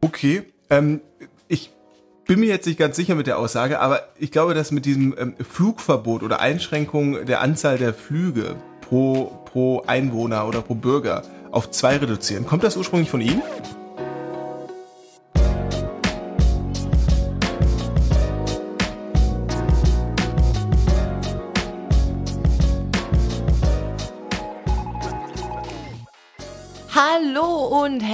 Okay, ähm, ich bin mir jetzt nicht ganz sicher mit der Aussage, aber ich glaube, dass mit diesem ähm, Flugverbot oder Einschränkung der Anzahl der Flüge pro, pro Einwohner oder pro Bürger auf zwei reduzieren, kommt das ursprünglich von Ihnen?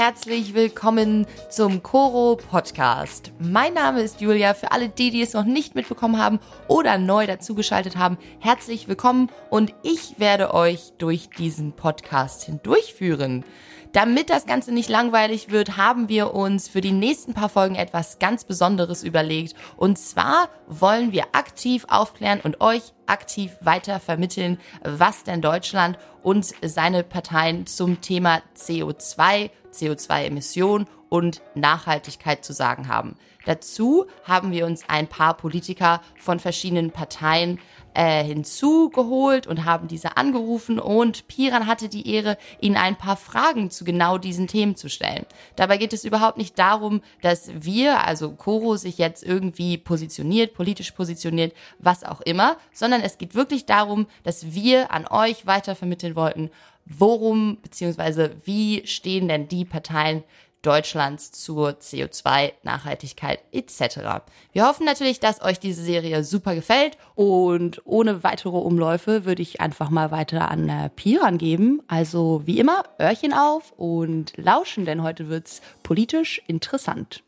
Herzlich willkommen zum Coro Podcast. Mein Name ist Julia. Für alle die, die es noch nicht mitbekommen haben oder neu dazugeschaltet haben, herzlich willkommen und ich werde euch durch diesen Podcast hindurchführen. Damit das Ganze nicht langweilig wird, haben wir uns für die nächsten paar Folgen etwas ganz Besonderes überlegt. Und zwar wollen wir aktiv aufklären und euch aktiv weiter vermitteln, was denn Deutschland und seine Parteien zum Thema CO2, CO2-Emission und Nachhaltigkeit zu sagen haben. Dazu haben wir uns ein paar Politiker von verschiedenen Parteien äh, hinzugeholt und haben diese angerufen und Piran hatte die Ehre, ihnen ein paar Fragen zu genau diesen Themen zu stellen. Dabei geht es überhaupt nicht darum, dass wir, also Coro, sich jetzt irgendwie positioniert, politisch positioniert, was auch immer, sondern es geht wirklich darum, dass wir an euch weitervermitteln wollten, worum beziehungsweise wie stehen denn die Parteien Deutschlands zur CO2-Nachhaltigkeit etc. Wir hoffen natürlich, dass euch diese Serie super gefällt und ohne weitere Umläufe würde ich einfach mal weiter an äh, Piran geben. Also wie immer, Öhrchen auf und lauschen, denn heute wird's politisch interessant.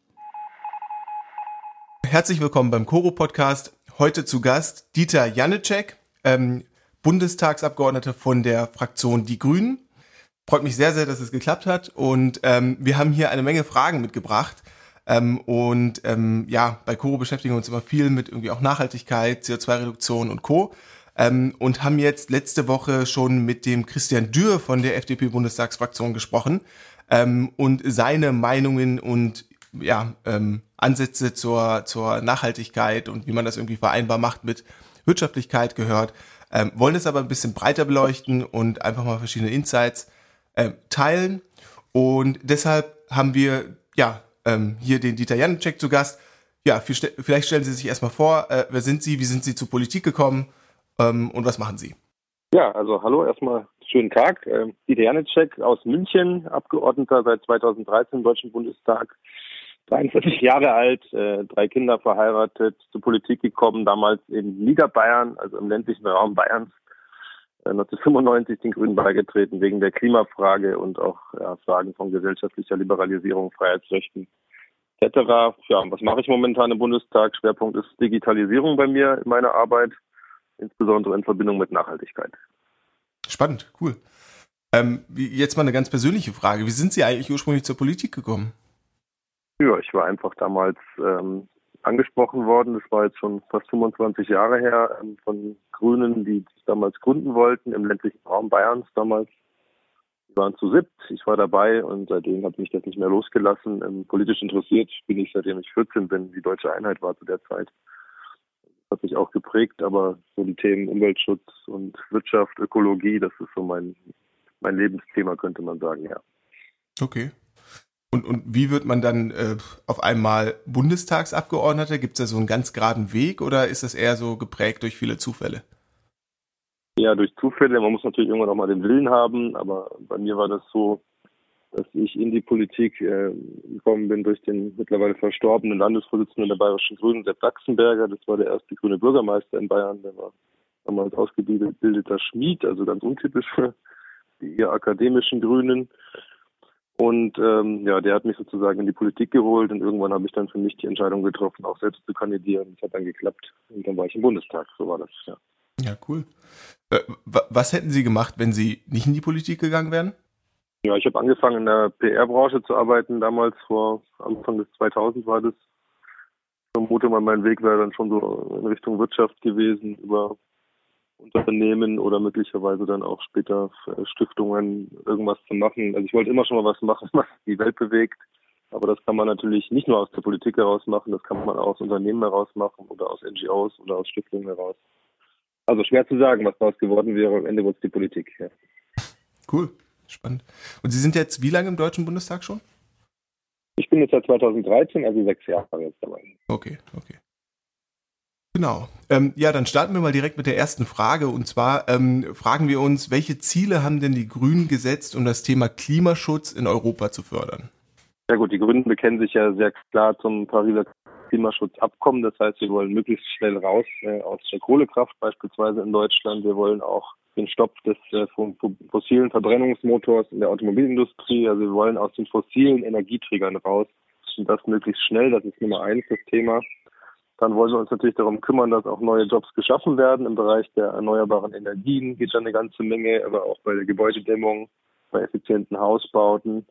Herzlich willkommen beim Koro Podcast. Heute zu Gast Dieter Janicek, ähm, Bundestagsabgeordneter von der Fraktion Die Grünen Freut mich sehr, sehr, dass es geklappt hat. Und ähm, wir haben hier eine Menge Fragen mitgebracht. Ähm, und ähm, ja, bei Coro beschäftigen wir uns immer viel mit irgendwie auch Nachhaltigkeit, CO2-Reduktion und Co. Ähm, und haben jetzt letzte Woche schon mit dem Christian Dürr von der FDP-Bundestagsfraktion gesprochen ähm, und seine Meinungen und ja, ähm, Ansätze zur, zur Nachhaltigkeit und wie man das irgendwie vereinbar macht mit Wirtschaftlichkeit gehört. Ähm, wollen es aber ein bisschen breiter beleuchten und einfach mal verschiedene Insights äh, teilen. Und deshalb haben wir ja ähm, hier den Dieter Janicek zu Gast. Ja, vielleicht stellen Sie sich erstmal vor, äh, wer sind Sie, wie sind Sie zur Politik gekommen ähm, und was machen Sie? Ja, also hallo, erstmal schönen Tag. Ähm, Dieter Janicek aus München, Abgeordneter seit 2013 im Deutschen Bundestag, 43 Jahre alt, äh, drei Kinder verheiratet, zur Politik gekommen, damals in Niederbayern, also im ländlichen Raum Bayerns, 1995 den Grünen beigetreten wegen der Klimafrage und auch ja, Fragen von gesellschaftlicher Liberalisierung, Freiheitsrechten etc. Ja, was mache ich momentan im Bundestag? Schwerpunkt ist Digitalisierung bei mir in meiner Arbeit, insbesondere in Verbindung mit Nachhaltigkeit. Spannend, cool. Ähm, jetzt mal eine ganz persönliche Frage. Wie sind Sie eigentlich ursprünglich zur Politik gekommen? Ja, ich war einfach damals ähm, angesprochen worden. Das war jetzt schon fast 25 Jahre her ähm, von Grünen, die damals gründen wollten im ländlichen Raum Bayerns damals. Die waren zu siebt. Ich war dabei und seitdem hat mich das nicht mehr losgelassen. Ähm, politisch interessiert bin ich, seitdem ich 14 bin. Die deutsche Einheit war zu der Zeit. Hat mich auch geprägt, aber so die Themen Umweltschutz und Wirtschaft, Ökologie, das ist so mein, mein Lebensthema, könnte man sagen, ja. Okay. Und, und wie wird man dann äh, auf einmal Bundestagsabgeordneter? Gibt es da so einen ganz geraden Weg oder ist das eher so geprägt durch viele Zufälle? Ja, durch Zufälle. Man muss natürlich irgendwann auch mal den Willen haben, aber bei mir war das so, dass ich in die Politik äh, gekommen bin durch den mittlerweile verstorbenen Landesvorsitzenden der Bayerischen Grünen, Sepp Sachsenberger. Das war der erste grüne Bürgermeister in Bayern. Der war damals ausgebildeter Schmied, also ganz untypisch für die eher akademischen Grünen. Und ähm, ja, der hat mich sozusagen in die Politik geholt und irgendwann habe ich dann für mich die Entscheidung getroffen, auch selbst zu kandidieren. Das hat dann geklappt und dann war ich im Bundestag. So war das, ja. Ja, cool. Äh, was hätten Sie gemacht, wenn Sie nicht in die Politik gegangen wären? Ja, ich habe angefangen in der PR-Branche zu arbeiten, damals vor Anfang des 2000 war das. Ich vermute mal, mein Weg wäre dann schon so in Richtung Wirtschaft gewesen, über Unternehmen oder möglicherweise dann auch später Stiftungen irgendwas zu machen. Also ich wollte immer schon mal was machen, was die Welt bewegt. Aber das kann man natürlich nicht nur aus der Politik heraus machen, das kann man auch aus Unternehmen heraus machen oder aus NGOs oder aus Stiftungen heraus. Also schwer zu sagen, was daraus geworden wäre. Am Ende wurde es die Politik. Ja. Cool, spannend. Und Sie sind jetzt wie lange im Deutschen Bundestag schon? Ich bin jetzt seit 2013, also sechs Jahre jetzt dabei. Okay, okay. Genau. Ähm, ja, dann starten wir mal direkt mit der ersten Frage. Und zwar ähm, fragen wir uns, welche Ziele haben denn die Grünen gesetzt, um das Thema Klimaschutz in Europa zu fördern? Ja gut, die Grünen bekennen sich ja sehr klar zum Pariser Klimaschutzabkommen. Das heißt, wir wollen möglichst schnell raus äh, aus der Kohlekraft beispielsweise in Deutschland. Wir wollen auch den Stopp des äh, fossilen Verbrennungsmotors in der Automobilindustrie. Also wir wollen aus den fossilen Energieträgern raus und das möglichst schnell. Das ist Nummer eins das Thema. Dann wollen wir uns natürlich darum kümmern, dass auch neue Jobs geschaffen werden. Im Bereich der erneuerbaren Energien geht da eine ganze Menge, aber auch bei der Gebäudedämmung, bei effizienten Hausbauten.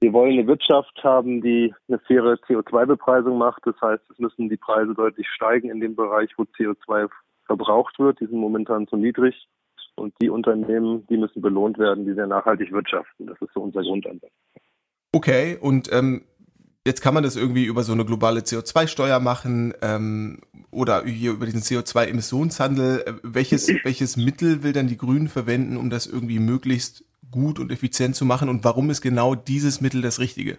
Wir wollen eine Wirtschaft haben, die eine faire CO2-Bepreisung macht. Das heißt, es müssen die Preise deutlich steigen in dem Bereich, wo CO2 verbraucht wird. Die sind momentan zu niedrig. Und die Unternehmen, die müssen belohnt werden, die sehr nachhaltig wirtschaften. Das ist so unser Grundansatz. Okay, und ähm, Jetzt kann man das irgendwie über so eine globale CO2-Steuer machen ähm, oder hier über diesen CO2-Emissionshandel. Äh, welches, welches Mittel will dann die Grünen verwenden, um das irgendwie möglichst gut und effizient zu machen? Und warum ist genau dieses Mittel das Richtige?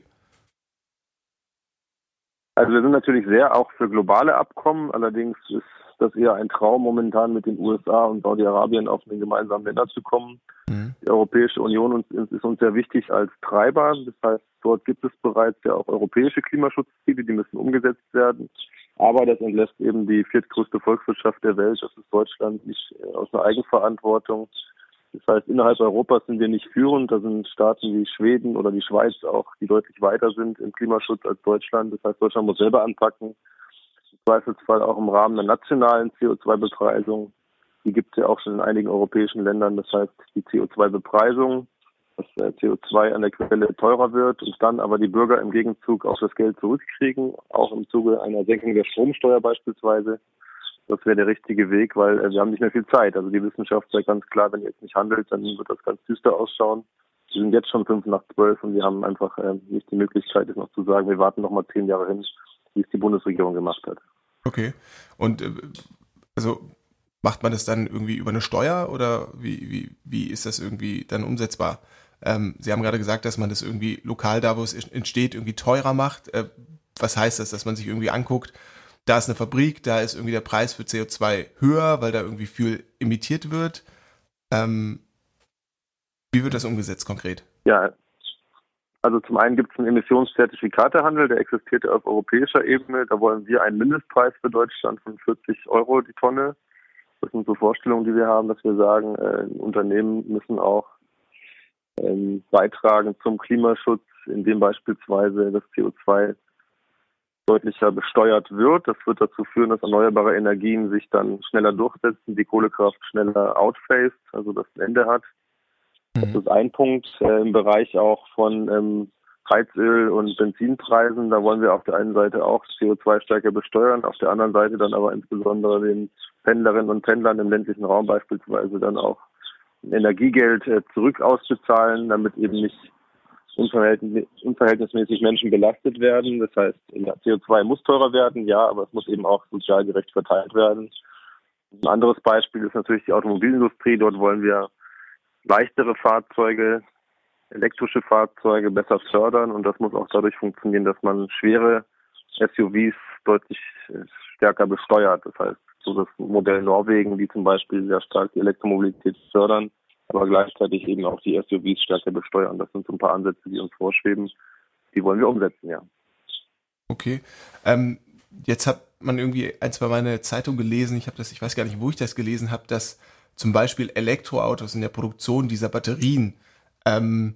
Also wir sind natürlich sehr auch für globale Abkommen. Allerdings ist das eher ein Traum momentan mit den USA und Saudi-Arabien auf einen gemeinsamen Nenner zu kommen. Mhm. Die Europäische Union ist uns sehr wichtig als Treiber. Das heißt, dort gibt es bereits ja auch europäische Klimaschutzziele, die müssen umgesetzt werden. Aber das entlässt eben die viertgrößte Volkswirtschaft der Welt, das ist Deutschland, nicht äh, aus einer Eigenverantwortung. Das heißt, innerhalb Europas sind wir nicht führend. Da sind Staaten wie Schweden oder die Schweiz auch, die deutlich weiter sind im Klimaschutz als Deutschland. Das heißt, Deutschland muss selber anpacken. Im Zweifelsfall auch im Rahmen der nationalen CO2-Bepreisung die gibt es ja auch schon in einigen europäischen Ländern. Das heißt, die CO2-Bepreisung, dass CO2 an der Quelle teurer wird und dann aber die Bürger im Gegenzug auch das Geld zurückkriegen, auch im Zuge einer Senkung der Stromsteuer beispielsweise. Das wäre der richtige Weg, weil äh, wir haben nicht mehr viel Zeit. Also die Wissenschaft sagt ganz klar, wenn ihr jetzt nicht handelt, dann wird das ganz düster ausschauen. Wir sind jetzt schon fünf nach zwölf und wir haben einfach äh, nicht die Möglichkeit, jetzt noch zu sagen, wir warten noch mal zehn Jahre hin, wie es die Bundesregierung gemacht hat. Okay. Und äh, also Macht man das dann irgendwie über eine Steuer oder wie, wie, wie ist das irgendwie dann umsetzbar? Ähm, Sie haben gerade gesagt, dass man das irgendwie lokal da, wo es entsteht, irgendwie teurer macht. Äh, was heißt das, dass man sich irgendwie anguckt, da ist eine Fabrik, da ist irgendwie der Preis für CO2 höher, weil da irgendwie viel emittiert wird. Ähm, wie wird das umgesetzt konkret? Ja, also zum einen gibt es einen Emissionszertifikatehandel, der existiert auf europäischer Ebene. Da wollen wir einen Mindestpreis für Deutschland von 40 Euro die Tonne das sind so Vorstellungen, die wir haben, dass wir sagen, äh, Unternehmen müssen auch ähm, beitragen zum Klimaschutz, indem beispielsweise das CO2 deutlicher besteuert wird. Das wird dazu führen, dass erneuerbare Energien sich dann schneller durchsetzen, die Kohlekraft schneller outphased, also das ein Ende hat. Das mhm. ist ein Punkt äh, im Bereich auch von ähm, Heizöl- und Benzinpreisen. Da wollen wir auf der einen Seite auch CO2 stärker besteuern, auf der anderen Seite dann aber insbesondere den Pendlerinnen und Pendlern im ländlichen Raum beispielsweise dann auch Energiegeld äh, zurück auszuzahlen, damit eben nicht unverhältnismäßig Menschen belastet werden. Das heißt, CO2 muss teurer werden, ja, aber es muss eben auch sozial gerecht verteilt werden. Ein anderes Beispiel ist natürlich die Automobilindustrie. Dort wollen wir leichtere Fahrzeuge elektrische Fahrzeuge besser fördern und das muss auch dadurch funktionieren, dass man schwere SUVs deutlich äh, stärker besteuert. Das heißt, so das Modell Norwegen, die zum Beispiel sehr stark die Elektromobilität fördern, aber gleichzeitig eben auch die SUVs stärker besteuern. Das sind so ein paar Ansätze, die uns vorschweben. Die wollen wir umsetzen, ja. Okay. Ähm, jetzt hat man irgendwie ein, zwei Mal eine Zeitung gelesen, ich habe das, ich weiß gar nicht, wo ich das gelesen habe, dass zum Beispiel Elektroautos in der Produktion dieser Batterien ähm,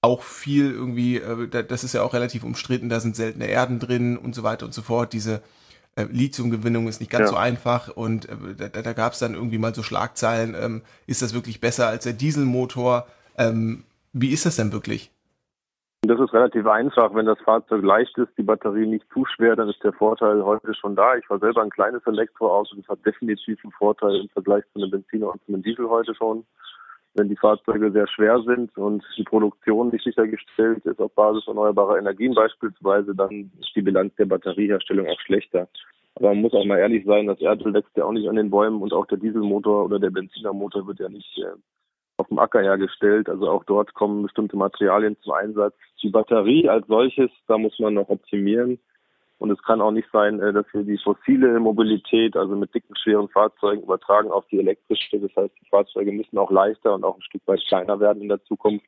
auch viel irgendwie, äh, das ist ja auch relativ umstritten, da sind seltene Erden drin und so weiter und so fort. Diese äh, Lithiumgewinnung ist nicht ganz ja. so einfach und äh, da, da gab es dann irgendwie mal so Schlagzeilen, ähm, ist das wirklich besser als der Dieselmotor? Ähm, wie ist das denn wirklich? Das ist relativ einfach. Wenn das Fahrzeug leicht ist, die Batterie nicht zu schwer, dann ist der Vorteil heute schon da. Ich war selber ein kleines Elektroauto, das hat definitiv einen Vorteil im Vergleich zu einem Benziner und zu einem Diesel heute schon wenn die Fahrzeuge sehr schwer sind und die Produktion nicht sichergestellt ist auf Basis erneuerbarer Energien beispielsweise, dann ist die Bilanz der Batterieherstellung auch schlechter. Aber man muss auch mal ehrlich sein, das Erdöl wächst ja auch nicht an den Bäumen und auch der Dieselmotor oder der Benzinermotor wird ja nicht äh, auf dem Acker hergestellt. Also auch dort kommen bestimmte Materialien zum Einsatz. Die Batterie als solches, da muss man noch optimieren. Und es kann auch nicht sein, äh, dass wir die fossile Mobilität, also mit dicken, schweren Fahrzeugen, übertragen auf die elektrische. Das heißt, die Fahrzeuge müssen auch leichter und auch ein Stück weit kleiner werden in der Zukunft.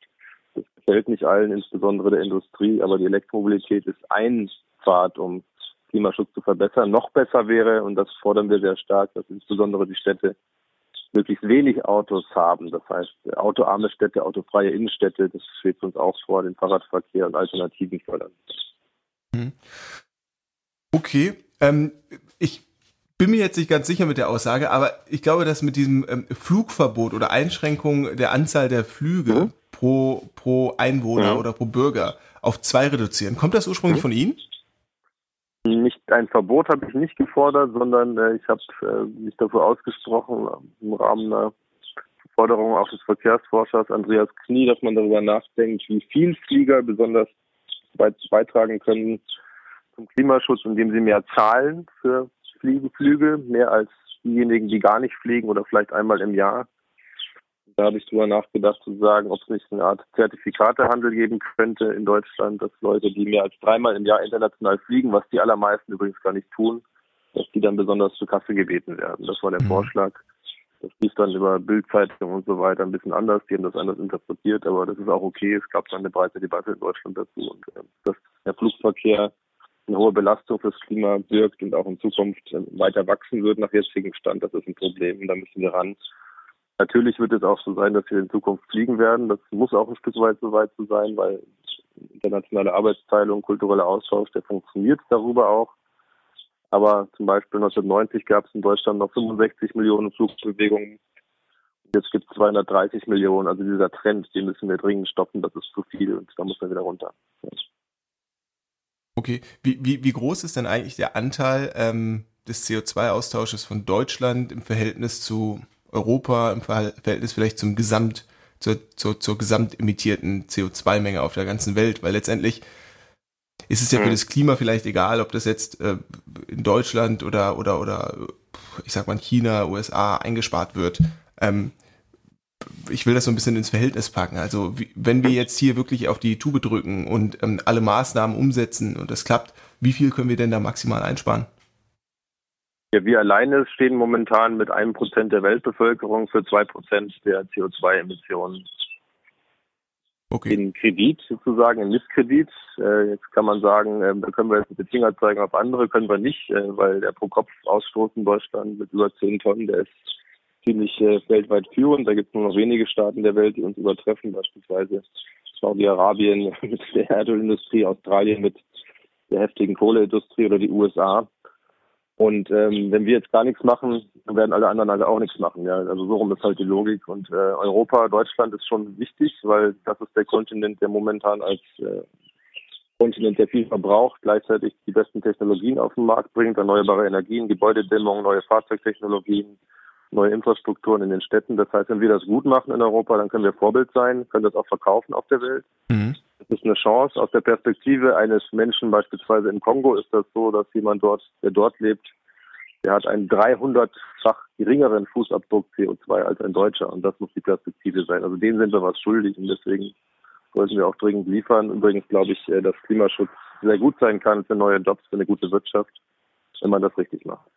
Das gefällt nicht allen, insbesondere der Industrie, aber die Elektromobilität ist ein Pfad, um Klimaschutz zu verbessern. Noch besser wäre, und das fordern wir sehr stark, dass insbesondere die Städte möglichst wenig Autos haben. Das heißt, autoarme Städte, autofreie Innenstädte, das schwebt uns auch vor, den Fahrradverkehr und Alternativen fördern. Mhm. Okay, ähm, ich bin mir jetzt nicht ganz sicher mit der Aussage, aber ich glaube, dass mit diesem ähm, Flugverbot oder Einschränkung der Anzahl der Flüge mhm. pro, pro Einwohner mhm. oder pro Bürger auf zwei reduzieren, kommt das ursprünglich mhm. von Ihnen? Nicht ein Verbot habe ich nicht gefordert, sondern äh, ich habe äh, mich dafür ausgesprochen im Rahmen einer Forderung auch des Verkehrsforschers Andreas Knie, dass man darüber nachdenkt, wie viel Flieger besonders beitragen können zum Klimaschutz, indem sie mehr zahlen für Flüge, mehr als diejenigen, die gar nicht fliegen oder vielleicht einmal im Jahr. Da habe ich drüber nachgedacht zu sagen, ob es nicht eine Art Zertifikatehandel geben könnte in Deutschland, dass Leute, die mehr als dreimal im Jahr international fliegen, was die allermeisten übrigens gar nicht tun, dass die dann besonders zur Kasse gebeten werden. Das war der mhm. Vorschlag. Das lief dann über Bildzeitung und so weiter ein bisschen anders. Die haben das anders interpretiert, aber das ist auch okay. Es gab dann eine breite Debatte in Deutschland dazu und äh, dass der Flugverkehr eine hohe Belastung fürs Klima birgt und auch in Zukunft weiter wachsen wird nach jetzigem Stand. Das ist ein Problem und da müssen wir ran. Natürlich wird es auch so sein, dass wir in Zukunft fliegen werden. Das muss auch ein Stück weit so weit so sein, weil internationale Arbeitsteilung, kultureller Austausch, der funktioniert darüber auch. Aber zum Beispiel 1990 gab es in Deutschland noch 65 Millionen Flugbewegungen. Jetzt gibt es 230 Millionen. Also dieser Trend, den müssen wir dringend stoppen. Das ist zu viel und da muss man wieder runter. Okay, wie, wie, wie groß ist denn eigentlich der Anteil ähm, des CO2-Austausches von Deutschland im Verhältnis zu Europa, im Verhältnis vielleicht zum Gesamt, zur, zur, zur gesamt emittierten CO2-Menge auf der ganzen Welt? Weil letztendlich ist es ja für mhm. das Klima vielleicht egal, ob das jetzt äh, in Deutschland oder, oder, oder ich sag mal China, USA eingespart wird. Ähm, ich will das so ein bisschen ins Verhältnis packen. Also wie, wenn wir jetzt hier wirklich auf die Tube drücken und ähm, alle Maßnahmen umsetzen und das klappt, wie viel können wir denn da maximal einsparen? Ja, wir alleine stehen momentan mit einem Prozent der Weltbevölkerung für zwei Prozent der CO2-Emissionen. Okay. In Kredit sozusagen, in Misskredit. Äh, jetzt kann man sagen, äh, da können wir jetzt mit den Finger zeigen auf andere, können wir nicht, äh, weil der Pro-Kopf-Ausstoß in Deutschland mit über zehn Tonnen, der ist ziemlich äh, weltweit führend. Da gibt es nur noch wenige Staaten der Welt, die uns übertreffen, beispielsweise Saudi-Arabien mit der Erdölindustrie, Australien mit der heftigen Kohleindustrie oder die USA. Und ähm, wenn wir jetzt gar nichts machen, dann werden alle anderen alle auch nichts machen. Ja, also so rum ist halt die Logik. Und äh, Europa, Deutschland ist schon wichtig, weil das ist der Kontinent, der momentan als äh, Kontinent, der viel verbraucht, gleichzeitig die besten Technologien auf den Markt bringt, erneuerbare Energien, Gebäudedämmung, neue Fahrzeugtechnologien, neue Infrastrukturen in den Städten. Das heißt, wenn wir das gut machen in Europa, dann können wir Vorbild sein, können das auch verkaufen auf der Welt. Mhm. Das ist eine Chance. Aus der Perspektive eines Menschen, beispielsweise im Kongo, ist das so, dass jemand dort, der dort lebt, der hat einen 300-fach geringeren Fußabdruck CO2 als ein Deutscher. Und das muss die Perspektive sein. Also denen sind wir was schuldig und deswegen sollten wir auch dringend liefern. Übrigens glaube ich, äh, dass Klimaschutz sehr gut sein kann für neue Jobs, für eine gute Wirtschaft, wenn man das richtig macht.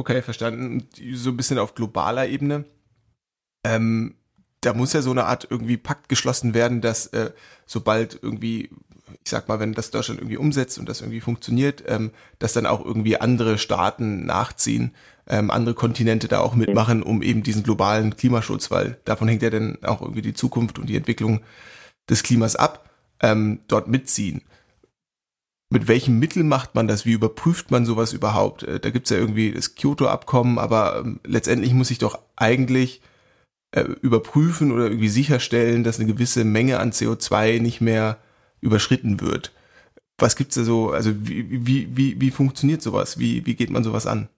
Okay, verstanden. So ein bisschen auf globaler Ebene. Ähm, da muss ja so eine Art irgendwie Pakt geschlossen werden, dass äh, sobald irgendwie, ich sag mal, wenn das Deutschland irgendwie umsetzt und das irgendwie funktioniert, ähm, dass dann auch irgendwie andere Staaten nachziehen, ähm, andere Kontinente da auch mitmachen, um eben diesen globalen Klimaschutz, weil davon hängt ja dann auch irgendwie die Zukunft und die Entwicklung des Klimas ab, ähm, dort mitziehen mit welchem Mittel macht man das? Wie überprüft man sowas überhaupt? Äh, da gibt's ja irgendwie das Kyoto-Abkommen, aber ähm, letztendlich muss ich doch eigentlich äh, überprüfen oder irgendwie sicherstellen, dass eine gewisse Menge an CO2 nicht mehr überschritten wird. Was gibt's da so? Also wie, wie, wie, wie funktioniert sowas? Wie, wie geht man sowas an?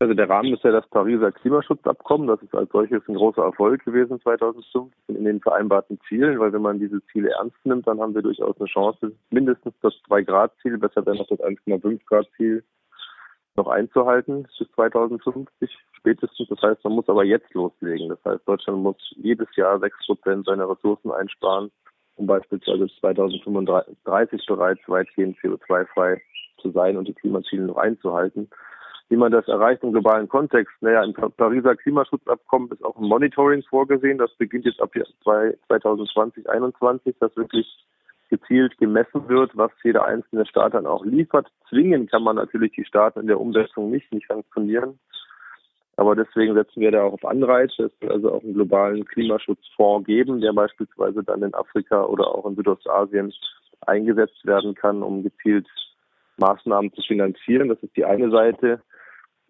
Also der Rahmen ist ja das Pariser Klimaschutzabkommen. Das ist als solches ein großer Erfolg gewesen 2015 in den vereinbarten Zielen, weil wenn man diese Ziele ernst nimmt, dann haben wir durchaus eine Chance, mindestens das 2-Grad-Ziel, besser wäre noch das 1,5-Grad-Ziel noch einzuhalten bis 2050 spätestens. Das heißt, man muss aber jetzt loslegen. Das heißt, Deutschland muss jedes Jahr sechs Prozent seiner Ressourcen einsparen, um beispielsweise 2035 bereits weitgehend CO2-frei zu sein und die Klimaziele noch einzuhalten. Wie man das erreicht im globalen Kontext? Naja, im Pariser Klimaschutzabkommen ist auch ein Monitoring vorgesehen. Das beginnt jetzt ab 2020, 2021, dass wirklich gezielt gemessen wird, was jeder einzelne Staat dann auch liefert. Zwingen kann man natürlich die Staaten in der Umsetzung nicht, nicht sanktionieren. Aber deswegen setzen wir da auch auf Anreize. Es wird also auch einen globalen Klimaschutzfonds geben, der beispielsweise dann in Afrika oder auch in Südostasien eingesetzt werden kann, um gezielt Maßnahmen zu finanzieren. Das ist die eine Seite.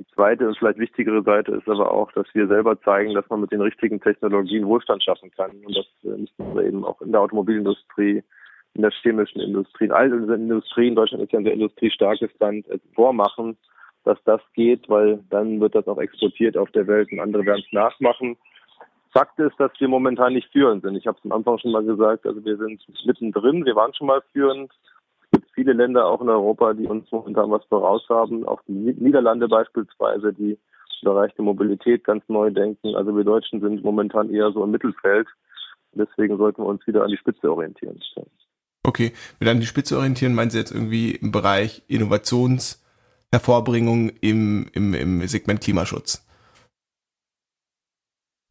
Die zweite und vielleicht wichtigere Seite ist aber auch, dass wir selber zeigen, dass man mit den richtigen Technologien Wohlstand schaffen kann. Und das äh, müssen wir eben auch in der Automobilindustrie, in der chemischen Industrie, in all diesen Industrien, Deutschland ist ja ein sehr industriestarkes Land, äh, vormachen, dass das geht, weil dann wird das auch exportiert auf der Welt und andere werden es nachmachen. Fakt ist, dass wir momentan nicht führend sind. Ich habe es am Anfang schon mal gesagt, also wir sind mittendrin, wir waren schon mal führend. Es gibt viele Länder auch in Europa, die uns momentan was voraus haben, auch die Niederlande beispielsweise, die im Bereich der Mobilität ganz neu denken. Also wir Deutschen sind momentan eher so im Mittelfeld. Deswegen sollten wir uns wieder an die Spitze orientieren. Okay, mit an die Spitze orientieren meinen Sie jetzt irgendwie im Bereich Innovationshervorbringung im, im, im Segment Klimaschutz?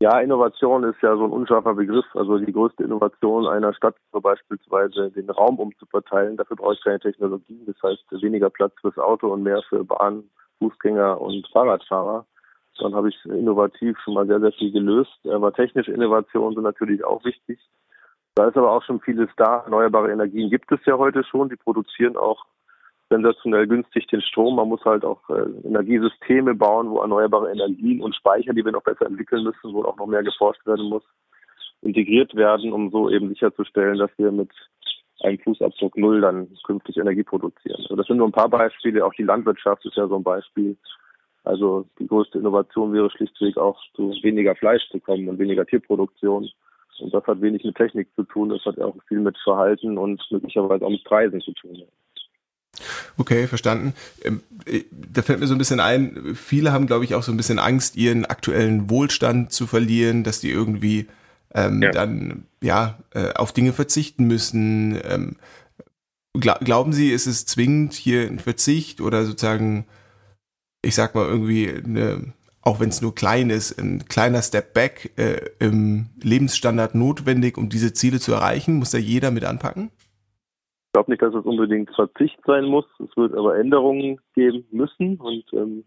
Ja, Innovation ist ja so ein unscharfer Begriff. Also die größte Innovation einer Stadt ist beispielsweise den Raum umzuverteilen. Dafür brauche ich keine Technologie. Das heißt weniger Platz fürs Auto und mehr für Bahn, Fußgänger und Fahrradfahrer. Dann habe ich innovativ schon mal sehr, sehr viel gelöst. Aber technische Innovationen sind natürlich auch wichtig. Da ist aber auch schon vieles da. Erneuerbare Energien gibt es ja heute schon. Die produzieren auch sensationell günstig den Strom. Man muss halt auch äh, Energiesysteme bauen, wo erneuerbare Energien und Speicher, die wir noch besser entwickeln müssen, wo auch noch mehr geforscht werden muss, integriert werden, um so eben sicherzustellen, dass wir mit einem Fußabdruck Null dann künftig Energie produzieren. Also das sind nur ein paar Beispiele. Auch die Landwirtschaft ist ja so ein Beispiel. Also die größte Innovation wäre schlichtweg auch zu weniger Fleisch zu kommen und weniger Tierproduktion. Und das hat wenig mit Technik zu tun, das hat auch viel mit Verhalten und möglicherweise auch mit Preisen zu tun. Okay, verstanden. Ähm, äh, da fällt mir so ein bisschen ein, viele haben, glaube ich, auch so ein bisschen Angst, ihren aktuellen Wohlstand zu verlieren, dass die irgendwie ähm, ja. dann ja äh, auf Dinge verzichten müssen. Ähm, glaub, glauben Sie, ist es zwingend hier ein Verzicht oder sozusagen, ich sag mal, irgendwie eine auch wenn es nur klein ist, ein kleiner Step back äh, im Lebensstandard notwendig, um diese Ziele zu erreichen? Muss da jeder mit anpacken? Ich glaube nicht, dass es unbedingt Verzicht sein muss. Es wird aber Änderungen geben müssen und ähm,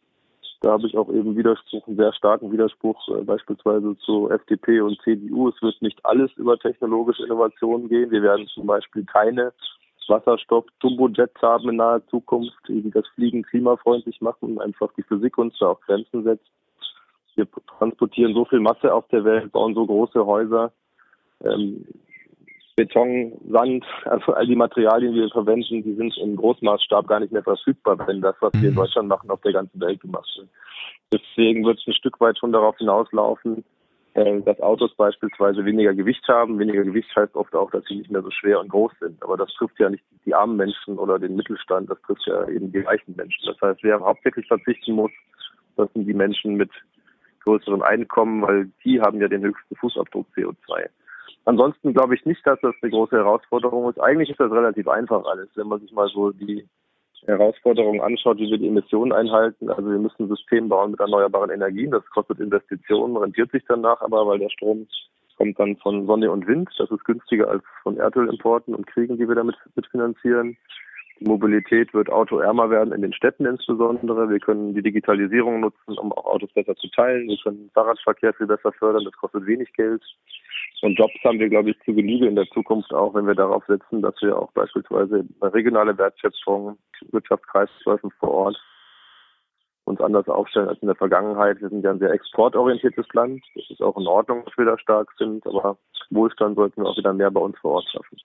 da habe ich auch eben Widerspruch, einen sehr starken Widerspruch äh, beispielsweise zu FDP und CDU. Es wird nicht alles über technologische Innovationen gehen. Wir werden zum Beispiel keine Wasserstoff-Turbojets haben in naher Zukunft, die das Fliegen klimafreundlich machen und einfach die Physik uns da auf Grenzen setzt. Wir transportieren so viel Masse auf der Welt, bauen so große Häuser. Ähm, Beton, Sand, also all die Materialien, die wir verwenden, die sind im Großmaßstab gar nicht mehr verfügbar, wenn das, was wir in mhm. Deutschland machen, auf der ganzen Welt gemacht wird. Deswegen wird es ein Stück weit schon darauf hinauslaufen, äh, dass Autos beispielsweise weniger Gewicht haben. Weniger Gewicht heißt oft auch, dass sie nicht mehr so schwer und groß sind. Aber das trifft ja nicht die armen Menschen oder den Mittelstand, das trifft ja eben die reichen Menschen. Das heißt, wer hauptsächlich verzichten muss, das sind die Menschen mit größeren Einkommen, weil die haben ja den höchsten Fußabdruck CO2. Ansonsten glaube ich nicht, dass das eine große Herausforderung ist. Eigentlich ist das relativ einfach alles, wenn man sich mal so die Herausforderungen anschaut, wie wir die Emissionen einhalten. Also wir müssen ein System bauen mit erneuerbaren Energien. Das kostet Investitionen, rentiert sich danach aber, weil der Strom kommt dann von Sonne und Wind. Das ist günstiger als von Erdölimporten und Kriegen, die wir damit mitfinanzieren. Mobilität wird autoärmer werden, in den Städten insbesondere. Wir können die Digitalisierung nutzen, um auch Autos besser zu teilen. Wir können Fahrradverkehr viel besser fördern, das kostet wenig Geld. Und Jobs haben wir, glaube ich, zu Genüge in der Zukunft auch, wenn wir darauf setzen, dass wir auch beispielsweise regionale Wertschöpfung, Wirtschaftskreisläufen vor Ort uns anders aufstellen als in der Vergangenheit. Wir sind ja ein sehr exportorientiertes Land. Das ist auch in Ordnung, dass wir da stark sind, aber Wohlstand sollten wir auch wieder mehr bei uns vor Ort schaffen.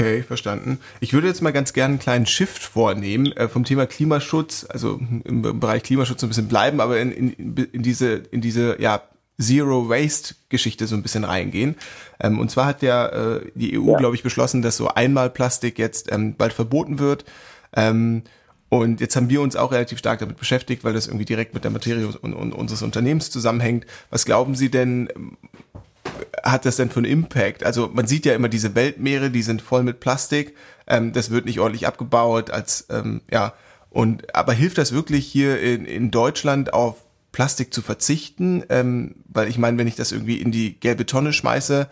Okay, verstanden. Ich würde jetzt mal ganz gerne einen kleinen Shift vornehmen äh, vom Thema Klimaschutz, also im, Bereich Klimaschutz ein bisschen bleiben, aber in, in, in diese in diese ja Zero Waste Geschichte so ein bisschen reingehen. Ähm, und zwar hat ja äh, die EU, ja. glaube ich, beschlossen, dass so Einmalplastik jetzt ähm, bald verboten wird. Ähm, Und jetzt haben wir uns auch relativ stark damit beschäftigt, weil das irgendwie direkt mit der Materie und, und unseres Unternehmens zusammenhängt. Was glauben Sie denn, hat das denn für einen Impact? Also man sieht ja immer diese Weltmeere, die sind voll mit Plastik. Ähm, das wird nicht ordentlich abgebaut, als ähm, ja. Und aber hilft das wirklich hier in, in Deutschland auf Plastik zu verzichten? Ähm, weil ich meine, wenn ich das irgendwie in die gelbe Tonne schmeiße,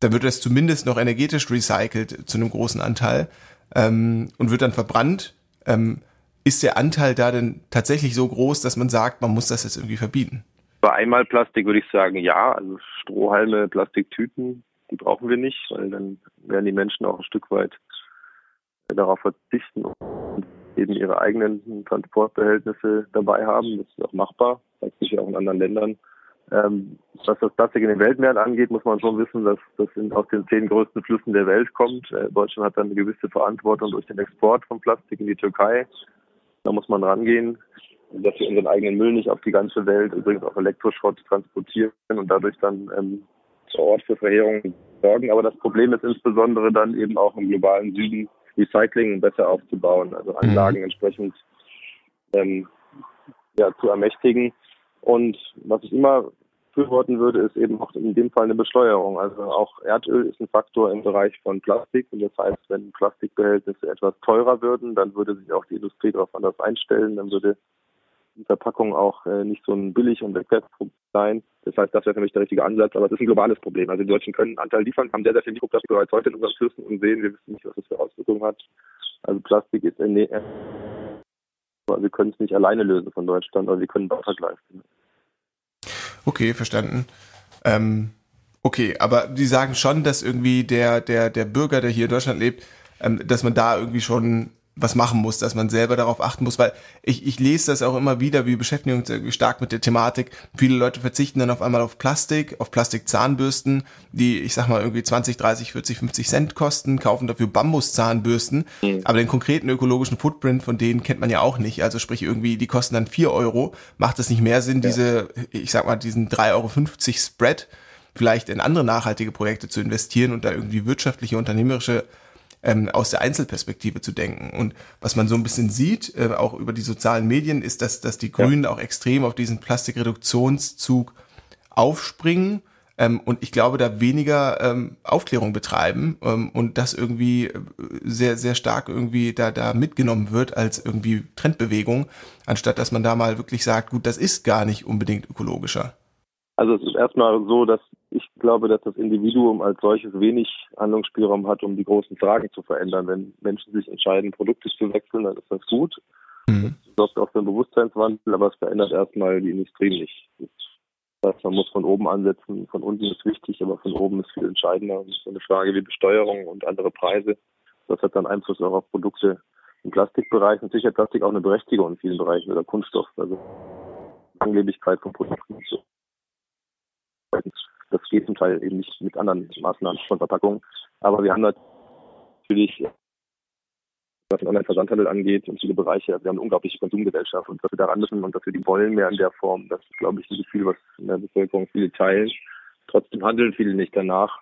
dann wird das zumindest noch energetisch recycelt zu einem großen Anteil ähm, und wird dann verbrannt. Ähm, ist der Anteil da denn tatsächlich so groß, dass man sagt, man muss das jetzt irgendwie verbieten? Bei Einmalplastik würde ich sagen, ja. Also Strohhalme, Plastiktüten, die brauchen wir nicht, weil dann werden die Menschen auch ein Stück weit darauf verzichten und eben ihre eigenen Transportbehältnisse dabei haben. Das ist auch machbar, zeigt sich ja auch in anderen Ländern. Ähm, was das Plastik in den Weltmeeren angeht, muss man schon wissen, dass das aus den zehn größten Flüssen der Welt kommt. Äh, Deutschland hat dann eine gewisse Verantwortung durch den Export von Plastik in die Türkei. Da muss man rangehen, dass wir unseren eigenen Müll nicht auf die ganze Welt, übrigens auch Elektroschrott, transportieren und dadurch dann ähm, vor Ort für Verheerungen sorgen. Aber das Problem ist insbesondere dann eben auch im globalen Süden, Recycling besser aufzubauen, also Anlagen mhm. entsprechend ähm, ja, zu ermächtigen. Und was ich immer befürworten würde, ist eben auch in dem Fall eine Besteuerung. Also auch Erdöl ist ein Faktor im Bereich von Plastik. Und das heißt, wenn Plastikbehältnisse etwas teurer würden, dann würde sich auch die Industrie darauf anders einstellen. Dann würde die Verpackung auch äh, nicht so ein billig und Wegwerfprodukt sein. Das heißt, das wäre für mich der richtige Ansatz, aber das ist ein globales Problem. Also die Deutschen können einen Anteil liefern, haben sehr, sehr viel Mikroplastik bereits heute in unseren Flüssen und sehen, wir wissen nicht, was das für Auswirkungen hat. Also Plastik ist in aber wir können es nicht alleine lösen von Deutschland, aber wir können einen Beitrag leisten. Okay, verstanden. Ähm, okay, aber die sagen schon, dass irgendwie der, der, der Bürger, der hier in Deutschland lebt, ähm, dass man da irgendwie schon was machen muss, dass man selber darauf achten muss, weil ich, ich lese das auch immer wieder, wir beschäftigen uns irgendwie stark mit der Thematik. Viele Leute verzichten dann auf einmal auf Plastik, auf Plastikzahnbürsten, die, ich sag mal, irgendwie 20, 30, 40, 50 Cent kosten, kaufen dafür Bambuszahnbürsten, mhm. aber den konkreten ökologischen Footprint von denen kennt man ja auch nicht. Also sprich irgendwie, die kosten dann vier Euro. Macht es nicht mehr Sinn, ja. diese, ich sag mal, diesen 3,50 Euro Spread vielleicht in andere nachhaltige Projekte zu investieren und da irgendwie wirtschaftliche, unternehmerische ähm, aus der Einzelperspektive zu denken. Und was man so ein bisschen sieht, äh, auch über die sozialen Medien, ist, dass, dass die Grünen ja. auch extrem auf diesen Plastikreduktionszug aufspringen ähm, und ich glaube, da weniger ähm, Aufklärung betreiben ähm, und das irgendwie äh, sehr, sehr stark irgendwie da, da mitgenommen wird als irgendwie Trendbewegung, anstatt dass man da mal wirklich sagt, gut, das ist gar nicht unbedingt ökologischer. Also es ist erstmal so, dass ich glaube, dass das Individuum als solches wenig Handlungsspielraum hat, um die großen Fragen zu verändern. Wenn Menschen sich entscheiden, Produkte zu wechseln, dann ist das gut. Mhm. Das sorgt auch für einen Bewusstseinswandel, aber es verändert erstmal die Industrie nicht. Das heißt, man muss von oben ansetzen. Von unten ist wichtig, aber von oben ist viel entscheidender. Und ist eine Frage wie Besteuerung und andere Preise. Das hat dann Einfluss auch auf Produkte im Plastikbereich. Und sicher hat Plastik auch eine Berechtigung in vielen Bereichen oder Kunststoff. Also Langlebigkeit von Produkten. Das geht zum Teil eben nicht mit anderen Maßnahmen von Verpackungen. Aber wir haben natürlich, was den Online-Versandhandel angeht und viele Bereiche, wir haben eine unglaubliche Konsumgesellschaft und dass wir daran müssen und dass wir die wollen mehr in der Form, das ist, glaube ich, ein Gefühl, was in der Bevölkerung viele teilen. Trotzdem handeln viele nicht danach.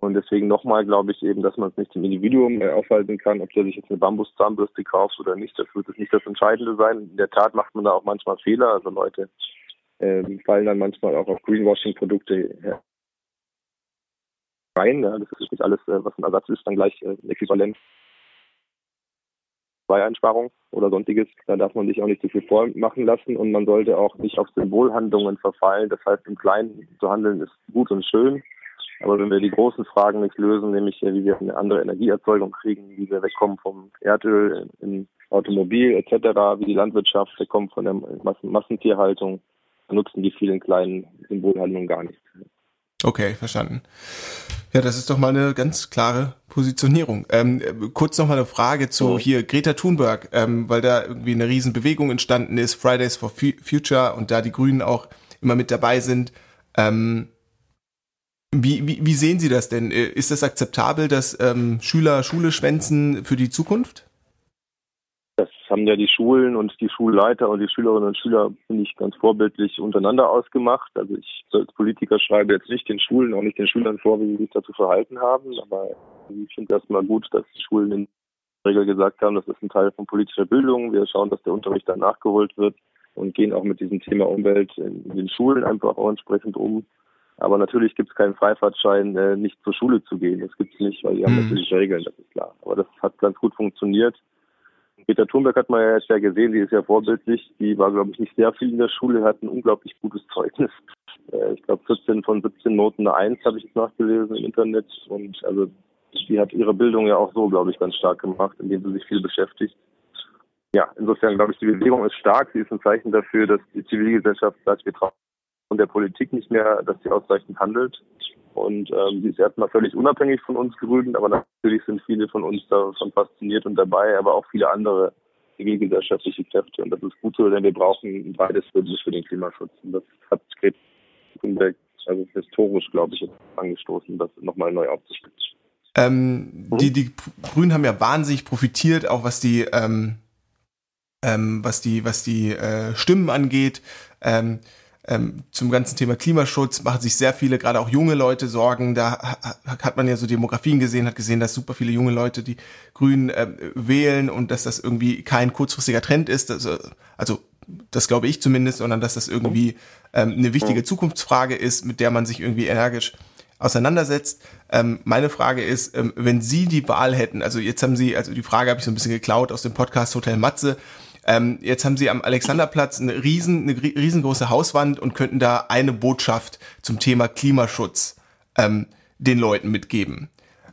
Und deswegen nochmal glaube ich eben, dass man es nicht im Individuum äh, aufhalten kann, ob der sich jetzt eine Bambuszahnbürste kauft oder nicht. Das wird nicht das Entscheidende sein. In der Tat macht man da auch manchmal Fehler. Also Leute fallen dann manchmal auch auf Greenwashing-Produkte rein. Ja. Das ist nicht alles, äh, was ein Ersatz ist, dann gleich äh, äquivalent bei Einsparung oder sonstiges. Da darf man sich auch nicht zu viel vormachen lassen und man sollte auch nicht auf Symbolhandlungen verfallen. Das heißt, im Kleinen zu handeln ist gut und schön. Aber wenn wir die großen Fragen nicht lösen, nämlich äh, wie wir eine andere Energieerzeugung kriegen, wie wir wegkommen vom Erdöl im Automobil etc., wie die Landwirtschaft wegkommt von der Massen Massentierhaltung, nutzen die vielen kleinen Symbolhandlungen gar nicht. Okay, verstanden. Ja, das ist doch mal eine ganz klare Positionierung. Ähm, kurz noch mal eine Frage zu oh. hier Greta Thunberg, ähm, weil da irgendwie eine Riesenbewegung entstanden ist, Fridays for Future und da die Grünen auch immer mit dabei sind. Ähm, wie, wie, wie sehen Sie das denn? Ist das akzeptabel, dass ähm, Schüler Schule schwänzen für die Zukunft? Haben ja die Schulen und die Schulleiter und die Schülerinnen und Schüler, finde ich, ganz vorbildlich untereinander ausgemacht. Also ich als Politiker schreibe jetzt nicht den Schulen, auch nicht den Schülern vor, wie sie sich dazu verhalten haben, aber ich finde erstmal gut, dass die Schulen in Regel gesagt haben, das ist ein Teil von politischer Bildung. Wir schauen, dass der Unterricht dann nachgeholt wird und gehen auch mit diesem Thema Umwelt in den Schulen einfach auch entsprechend um. Aber natürlich gibt es keinen Freifahrtschein, äh, nicht zur Schule zu gehen. Das gibt es nicht, weil die haben mhm. natürlich Regeln, das ist klar. Aber das hat ganz gut funktioniert. Peter Thunberg hat man ja jetzt ja gesehen, die ist ja vorbildlich. Die war, glaube ich, nicht sehr viel in der Schule, hat ein unglaublich gutes Zeugnis. Äh, ich glaube, 14 von 17 Noten eine Eins habe ich jetzt nachgelesen im Internet. Und also die hat ihre Bildung ja auch so, glaube ich, ganz stark gemacht, indem sie sich viel beschäftigt. Ja, insofern glaube ich, die Bewegung ist stark. Sie ist ein Zeichen dafür, dass die Zivilgesellschaft sagt, wir trauen der Politik nicht mehr, dass sie ausreichend handelt. Und ähm, sie ist erstmal völlig unabhängig von uns Grünen, aber natürlich sind viele von uns davon fasziniert und dabei, aber auch viele andere zivilgesellschaftliche Kräfte. Und das ist gut so, denn wir brauchen ein breites für den Klimaschutz. Und das hat Greta Thunberg also historisch, glaube ich, angestoßen, das nochmal neu aufzustellen. Ähm, die, die Grünen haben ja wahnsinnig profitiert, auch was die, ähm, ähm, was die, was die äh, Stimmen angeht. Ähm, ähm, zum ganzen Thema Klimaschutz machen sich sehr viele, gerade auch junge Leute Sorgen. Da hat man ja so Demografien gesehen, hat gesehen, dass super viele junge Leute die Grünen äh, wählen und dass das irgendwie kein kurzfristiger Trend ist. Das, also das glaube ich zumindest, sondern dass das irgendwie ähm, eine wichtige Zukunftsfrage ist, mit der man sich irgendwie energisch auseinandersetzt. Ähm, meine Frage ist, ähm, wenn Sie die Wahl hätten, also jetzt haben Sie, also die Frage habe ich so ein bisschen geklaut aus dem Podcast Hotel Matze, ähm, jetzt haben sie am Alexanderplatz eine, riesen, eine riesengroße Hauswand und könnten da eine Botschaft zum Thema Klimaschutz ähm, den Leuten mitgeben.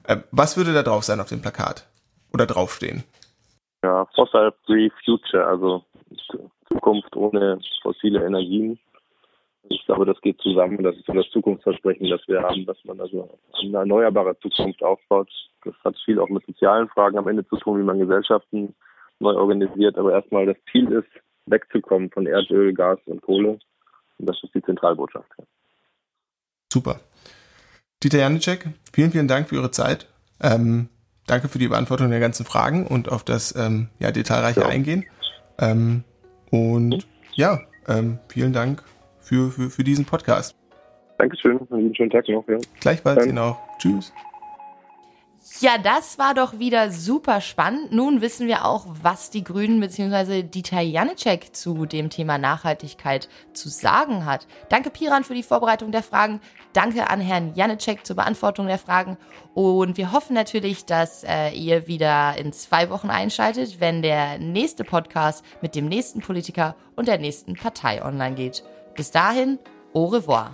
Ähm, was würde da drauf sein auf dem Plakat? Oder draufstehen? Ja, Fossil Free Future, also Zukunft ohne fossile Energien. Ich glaube, das geht zusammen. Das ist das Zukunftsversprechen, das wir haben, dass man also eine erneuerbare Zukunft aufbaut. Das hat viel auch mit sozialen Fragen am Ende zu tun, wie man Gesellschaften neu organisiert. Aber erstmal das Ziel ist, wegzukommen von Erdöl, Gas und Kohle. Und das ist die Zentralbotschaft. Super. Dieter Janicek, vielen, vielen Dank für Ihre Zeit. Ähm, danke für die Beantwortung der ganzen Fragen und auf das ähm, ja, detailreiche ja. Eingehen. Ähm, und mhm. ja, ähm, vielen Dank für, für, für diesen Podcast. Dankeschön und einen schönen Tag noch. Ja. Gleichfalls Ihnen auch. Tschüss. Ja, das war doch wieder super spannend. Nun wissen wir auch, was die Grünen bzw. Dieter Janicek zu dem Thema Nachhaltigkeit zu sagen hat. Danke Piran für die Vorbereitung der Fragen. Danke an Herrn Janicek zur Beantwortung der Fragen. Und wir hoffen natürlich, dass äh, ihr wieder in zwei Wochen einschaltet, wenn der nächste Podcast mit dem nächsten Politiker und der nächsten Partei online geht. Bis dahin, au revoir.